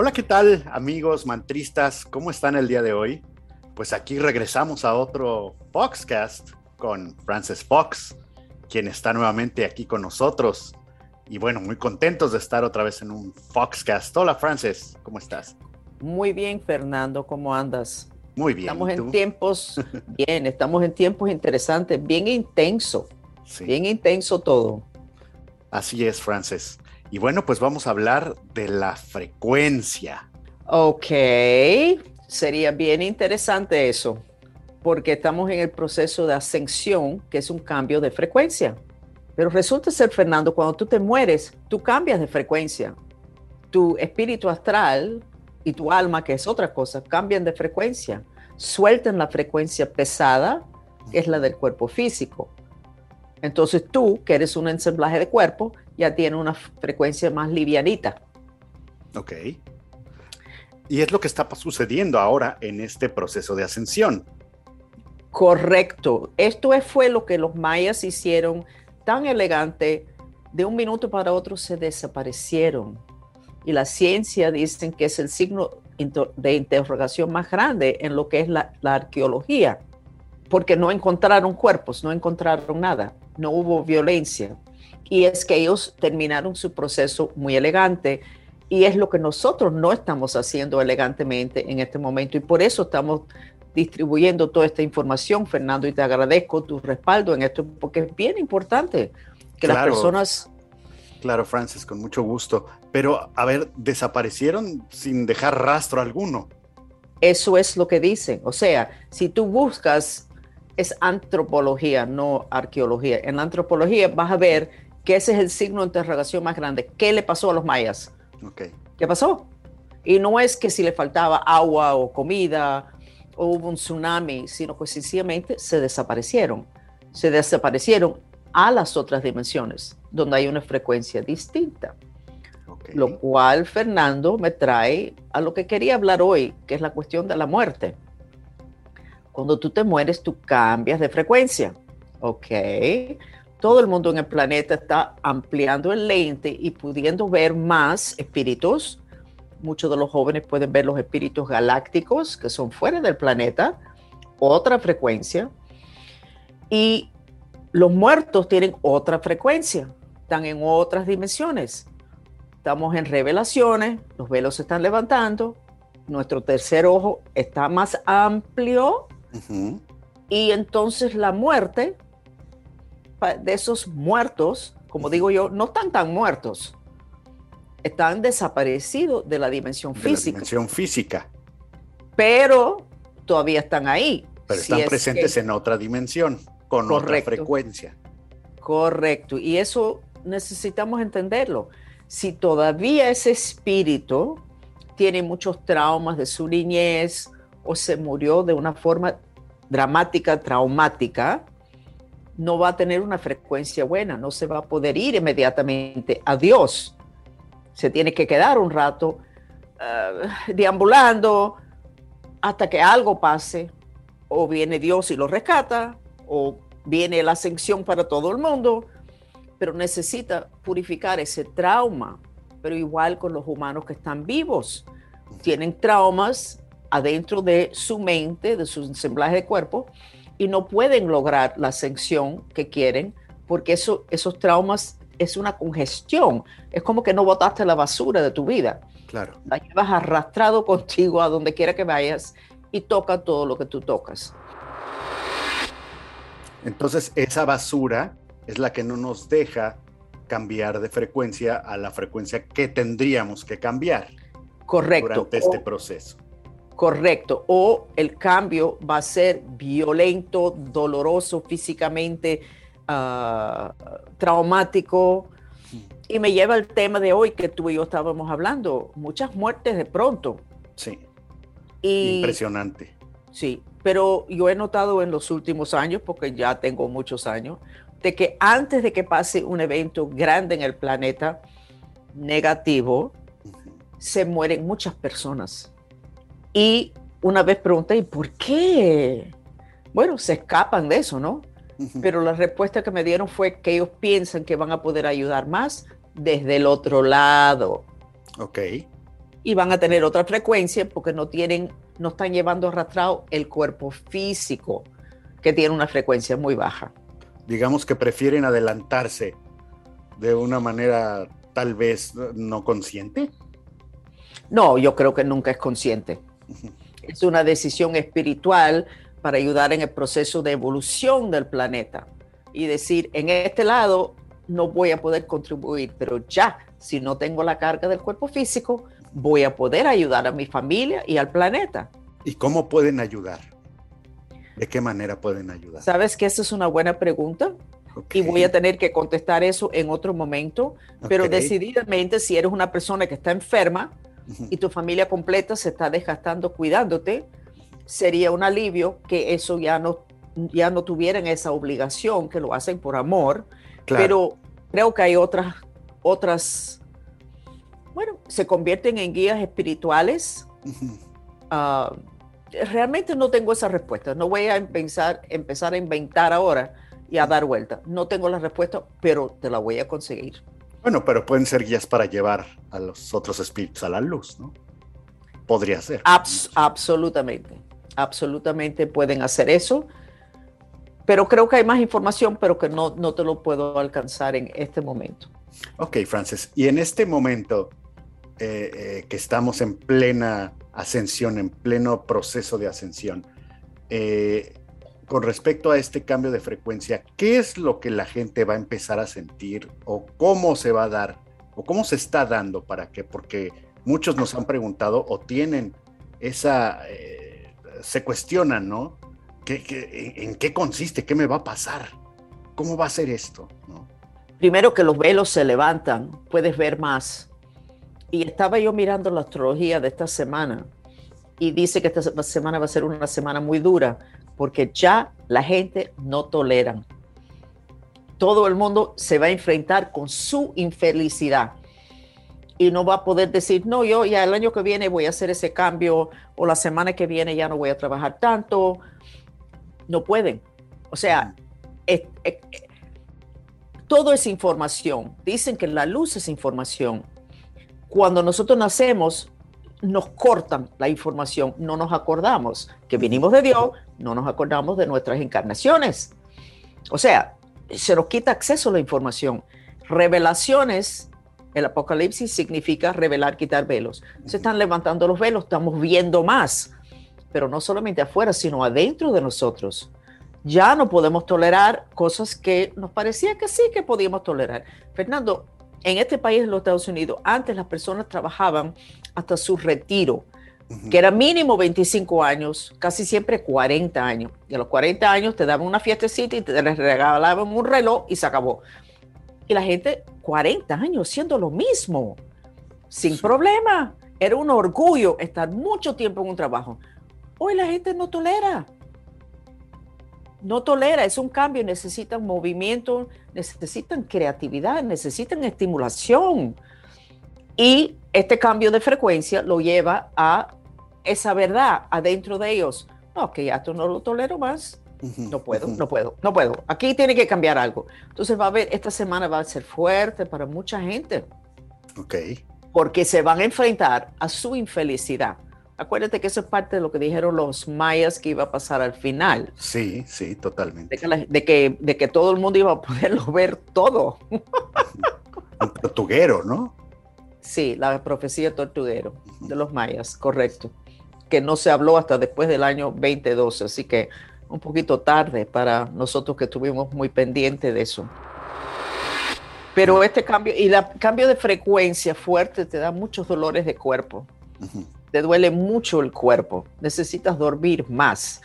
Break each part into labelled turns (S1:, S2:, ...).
S1: Hola, ¿qué tal amigos mantristas? ¿Cómo están el día de hoy? Pues aquí regresamos a otro Foxcast con Frances Fox, quien está nuevamente aquí con nosotros. Y bueno, muy contentos de estar otra vez en un Foxcast. Hola Frances, ¿cómo estás?
S2: Muy bien, Fernando, ¿cómo andas?
S1: Muy bien.
S2: Estamos en tiempos, bien, estamos en tiempos interesantes, bien intenso, bien intenso todo.
S1: Así es, Frances. Y bueno, pues vamos a hablar de la frecuencia.
S2: Ok, sería bien interesante eso, porque estamos en el proceso de ascensión, que es un cambio de frecuencia. Pero resulta ser, Fernando, cuando tú te mueres, tú cambias de frecuencia. Tu espíritu astral y tu alma, que es otra cosa, cambian de frecuencia. Sueltan la frecuencia pesada, que es la del cuerpo físico. Entonces tú, que eres un ensamblaje de cuerpo, ya tiene una frecuencia más livianita.
S1: Ok. Y es lo que está sucediendo ahora en este proceso de ascensión.
S2: Correcto. Esto fue lo que los mayas hicieron tan elegante. De un minuto para otro se desaparecieron. Y la ciencia dicen que es el signo de interrogación más grande en lo que es la, la arqueología. Porque no encontraron cuerpos, no encontraron nada, no hubo violencia y es que ellos terminaron su proceso muy elegante y es lo que nosotros no estamos haciendo elegantemente en este momento y por eso estamos distribuyendo toda esta información, Fernando, y te agradezco tu respaldo en esto porque es bien importante que las personas...
S1: Claro, Francis, con mucho gusto. Pero, a ver, desaparecieron sin dejar rastro alguno.
S2: Eso es lo que dicen. O sea, si tú buscas, es antropología, no arqueología. En la antropología vas a ver que ese es el signo de interrogación más grande. ¿Qué le pasó a los mayas?
S1: Okay.
S2: ¿Qué pasó? Y no es que si le faltaba agua o comida o hubo un tsunami, sino que sencillamente se desaparecieron. Se desaparecieron a las otras dimensiones, donde hay una frecuencia distinta. Lo cual, Fernando, me trae a lo que quería hablar hoy, que es la cuestión de la muerte. Cuando tú te mueres, tú cambias de frecuencia. ¿Ok? todo el mundo en el planeta está ampliando el lente y pudiendo ver más espíritus. Muchos de los jóvenes pueden ver los espíritus galácticos que son fuera del planeta, otra frecuencia. Y los muertos tienen otra frecuencia, están en otras dimensiones. Estamos en revelaciones, los velos se están levantando, nuestro tercer ojo está más amplio y entonces la muerte de esos muertos, como digo yo, no están tan muertos, están desaparecidos de la dimensión física.
S1: La dimensión física.
S2: Pero todavía están ahí.
S1: Pero están presentes en otra dimensión, con otra frecuencia.
S2: Correcto. Y eso necesitamos entenderlo. Si todavía ese espíritu tiene muchos traumas de su niñez o se murió de una forma dramática, traumática, no va a tener una frecuencia buena, no se va a poder ir inmediatamente a Dios. Se tiene que quedar un rato eh, deambulando hasta que algo pase, o viene Dios y lo rescata, o viene la ascensión para todo el mundo, pero necesita purificar ese trauma. Pero igual con los humanos que están vivos, tienen traumas adentro de su mente, de su ensamblaje de cuerpo, y no pueden lograr la ascensión que quieren porque eso, esos traumas es una congestión. Es como que no botaste la basura de tu vida.
S1: Claro.
S2: La llevas arrastrado contigo a donde quiera que vayas y toca todo lo que tú tocas.
S1: Entonces, esa basura es la que no nos deja cambiar de frecuencia a la frecuencia que tendríamos que cambiar.
S2: Correcto.
S1: Durante este proceso
S2: correcto o el cambio va a ser violento, doloroso físicamente, ah, traumático. Y me lleva al tema de hoy que tú y yo estábamos hablando, muchas muertes de pronto.
S1: Sí. Impresionante.
S2: Sí, pero yo he notado en los últimos años, porque ya tengo muchos años, de que antes de que pase un evento grande en el planeta negativo, se mueren muchas personas y una vez pregunté, ¿y por qué? Bueno, se escapan de eso, ¿no? Pero la respuesta que me dieron fue que ellos piensan que van a poder ayudar más desde el otro lado.
S1: Ok.
S2: y van a tener otra frecuencia porque no tienen, no están llevando arrastrado el cuerpo físico que tiene una frecuencia muy baja.
S1: Digamos que prefieren adelantarse de una manera tal vez no consciente.
S2: No, yo creo que nunca es consciente. Es una decisión espiritual para ayudar en el proceso de evolución del planeta y decir, en este lado no voy a poder contribuir, pero ya, si no tengo la carga del cuerpo físico, voy a poder ayudar a mi familia y al planeta.
S1: ¿Y cómo pueden ayudar? ¿De qué manera pueden ayudar?
S2: Sabes que esa es una buena pregunta y voy a tener que contestar eso en otro momento, pero decididamente si eres una persona que está enferma y tu familia completa se está desgastando cuidándote, sería un alivio que eso ya no, ya no tuvieran esa obligación, que lo hacen por amor, pero creo que hay otras, otras, bueno, se convierten en guías espirituales. Ah, realmente no tengo esa respuesta, no voy a empezar, empezar a inventar ahora y a dar vuelta. No tengo la respuesta, pero te la voy a conseguir.
S1: Bueno, pero pueden ser guías para llevar a los otros espíritus a la luz, ¿no? Podría ser.
S2: absolutamente absolutamente pueden hacer eso. Pero creo que hay más información, pero que no, no te lo puedo alcanzar en este momento.
S1: Ok, Francis. Y en este momento eh, eh, que estamos en plena ascensión, en pleno proceso de ascensión, eh, con respecto a este cambio de frecuencia, ¿qué es lo que la gente va a empezar a sentir o cómo se va a dar o cómo se está dando para qué? Porque muchos nos han preguntado o tienen esa se cuestionan, ¿no? ¿Qué, en, qué consiste? ¿Qué me va a pasar? ¿Cómo va a ser esto?
S2: Primero que los velos se levantan, puedes ver más. Y estaba yo mirando la astrología de esta semana y dice que esta semana va a ser una semana muy dura porque ya la gente no tolera. Todo el mundo se va a enfrentar con su infelicidad y no va a poder decir, no, yo ya el año que viene voy a hacer ese cambio o la semana que viene ya no voy a trabajar tanto. No pueden. O sea, todo es información. Dicen que la luz es información. Cuando nosotros nacemos, nos cortan la información, no nos acordamos que vinimos de Dios, no nos acordamos de nuestras encarnaciones. O sea, se nos quita acceso a la información. Revelaciones el apocalipsis significa revelar, quitar velos. Se están levantando los velos, estamos viendo más, pero no solamente afuera, sino adentro de nosotros. Ya no podemos tolerar cosas que nos parecía que sí que podíamos tolerar. Fernando, en este país, en los Estados Unidos, antes las personas trabajaban hasta su retiro, que era mínimo 25 años, casi siempre 40 años. Y a los 40 años te daban una fiestecita y te regalaban un reloj y se acabó. Y la gente, 40 años, siendo lo mismo, sin problema. Era un orgullo estar mucho tiempo en un trabajo. Hoy la gente no tolera. No tolera, es un cambio, necesitan movimiento, necesitan creatividad, necesitan estimulación. Y este cambio de frecuencia lo lleva a esa verdad adentro de ellos. No, que ya esto no lo tolero más. No puedo, no puedo, no puedo. Aquí tiene que cambiar algo. Entonces va a haber, esta semana va a ser fuerte para mucha gente.
S1: Ok.
S2: Porque se van a enfrentar a su infelicidad. Acuérdate que eso es parte de lo que dijeron los mayas que iba a pasar al final.
S1: Sí, sí, totalmente.
S2: De que, de que, todo el mundo iba a poderlo ver todo.
S1: El tortuguero, ¿no?
S2: Sí, la profecía tortuguero de los mayas, correcto. Que no se habló hasta después del año 2012, así que un poquito tarde para nosotros que estuvimos muy pendientes de eso. Pero este cambio, y el cambio de frecuencia fuerte te da muchos dolores de cuerpo. Te duele mucho el cuerpo. Necesitas dormir más.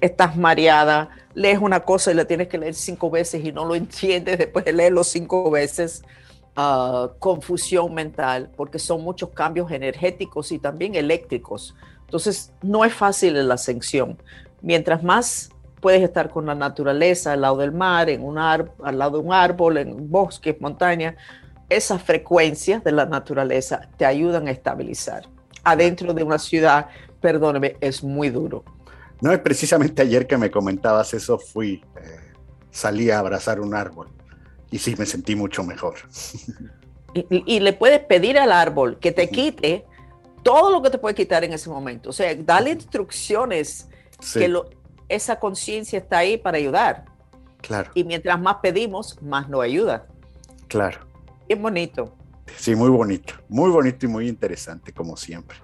S2: Estás mareada, lees una cosa y la tienes que leer cinco veces y no lo entiendes después de leerlo cinco veces. Ah, confusión mental, porque son muchos cambios energéticos y también eléctricos. Entonces, no es fácil la ascensión mientras más puedes estar con la naturaleza, al lado del mar, en un al lado de un árbol, en bosques, montañas, esas frecuencias de la naturaleza te ayudan a estabilizar. Adentro de una ciudad, perdóneme, es muy duro.
S1: No, es precisamente ayer que me comentabas eso, fui, eh, salí a abrazar un árbol y sí me sentí mucho mejor.
S2: Y, y, le puedes pedir al árbol que te quite todo lo que te puede quitar en ese momento. O sea, dale instrucciones que esa conciencia está ahí para ayudar.
S1: Claro.
S2: Y mientras más pedimos, más nos ayuda.
S1: Claro.
S2: Bien bonito.
S1: Sí, muy bonito. Muy bonito y muy interesante, como siempre.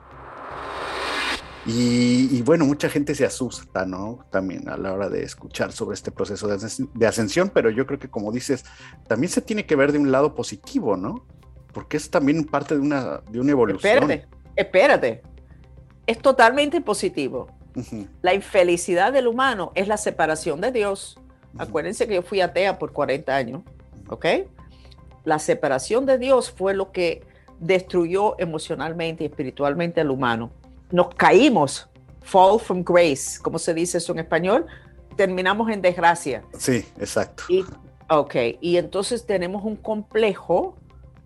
S1: Y, bueno, mucha gente se asusta, ¿no? También a la hora de escuchar sobre este proceso de, ascensión, pero yo creo que como dices, también se tiene que ver de un lado positivo, ¿no? Porque es también parte de una, de una evolución.
S2: Espérate, espérate. Es totalmente positivo. La infelicidad del humano es la separación de Dios. Acuérdense que yo fui atea por 40 años, ¿ok? La separación de Dios fue lo que destruyó emocionalmente y espiritualmente al humano nos caímos, fall from grace, ¿cómo se dice eso en español? Terminamos en desgracia.
S1: Sí, exacto.
S2: Y, ok, y entonces tenemos un complejo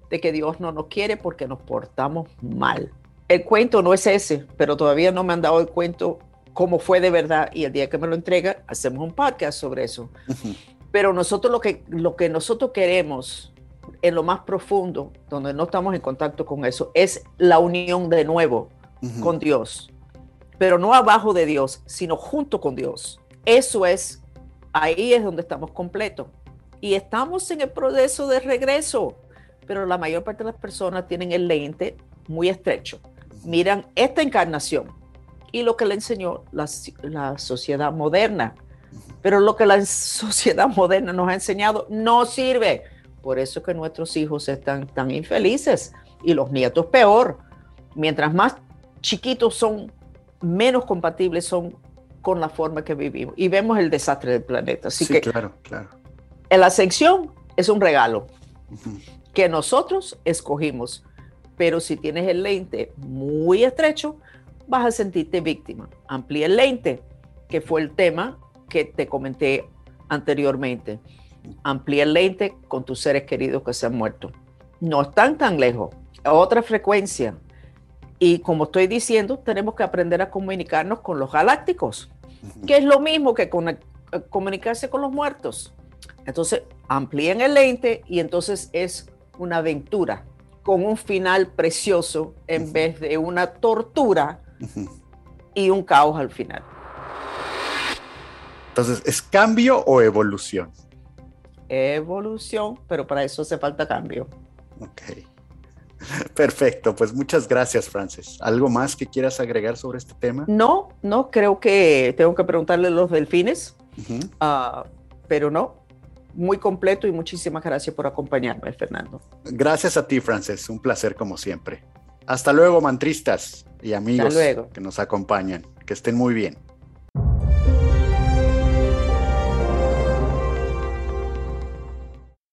S2: de que Dios no nos quiere porque nos portamos mal. El cuento no es ese, pero todavía no me han dado el cuento cómo fue de verdad y el día que me lo entrega hacemos un podcast sobre eso. Pero nosotros lo que, lo que nosotros queremos en lo más profundo, donde no estamos en contacto con eso, es la unión de nuevo con Dios, pero no abajo de Dios, sino junto con Dios. Eso es, ahí es donde estamos completos. Y estamos en el proceso de regreso, pero la mayor parte de las personas tienen el lente muy estrecho. Miran esta encarnación y lo que le enseñó la, la sociedad moderna. Pero lo que la sociedad moderna nos ha enseñado no sirve. Por eso que nuestros hijos están tan infelices y los nietos peor. Mientras más chiquitos son menos compatibles son con la forma que vivimos y vemos el desastre del planeta. Así que
S1: claro, claro.
S2: La ascensión es un regalo que nosotros escogimos, pero si tienes el lente muy estrecho, vas a sentirte víctima. Amplía el lente, que fue el tema que te comenté anteriormente. Amplía el lente con tus seres queridos que se han muerto. No están tan lejos. otra frecuencia, y como estoy diciendo, tenemos que aprender a comunicarnos con los galácticos, que es lo mismo que eh, comunicarse con los muertos. Entonces, amplíen el lente y entonces es una aventura con un final precioso en vez de una tortura y un caos al final.
S1: Entonces, ¿es cambio o evolución?
S2: Evolución, pero para eso hace falta cambio.
S1: Ok. Perfecto, pues muchas gracias, Frances. ¿Algo más que quieras agregar sobre este tema?
S2: No, no, creo que tengo que preguntarle a los delfines, ah, pero no, muy completo y muchísimas gracias por acompañarme, Fernando.
S1: Gracias a ti, Frances, un placer como siempre. Hasta luego, mantristas y amigos que nos acompañan. Que estén muy bien.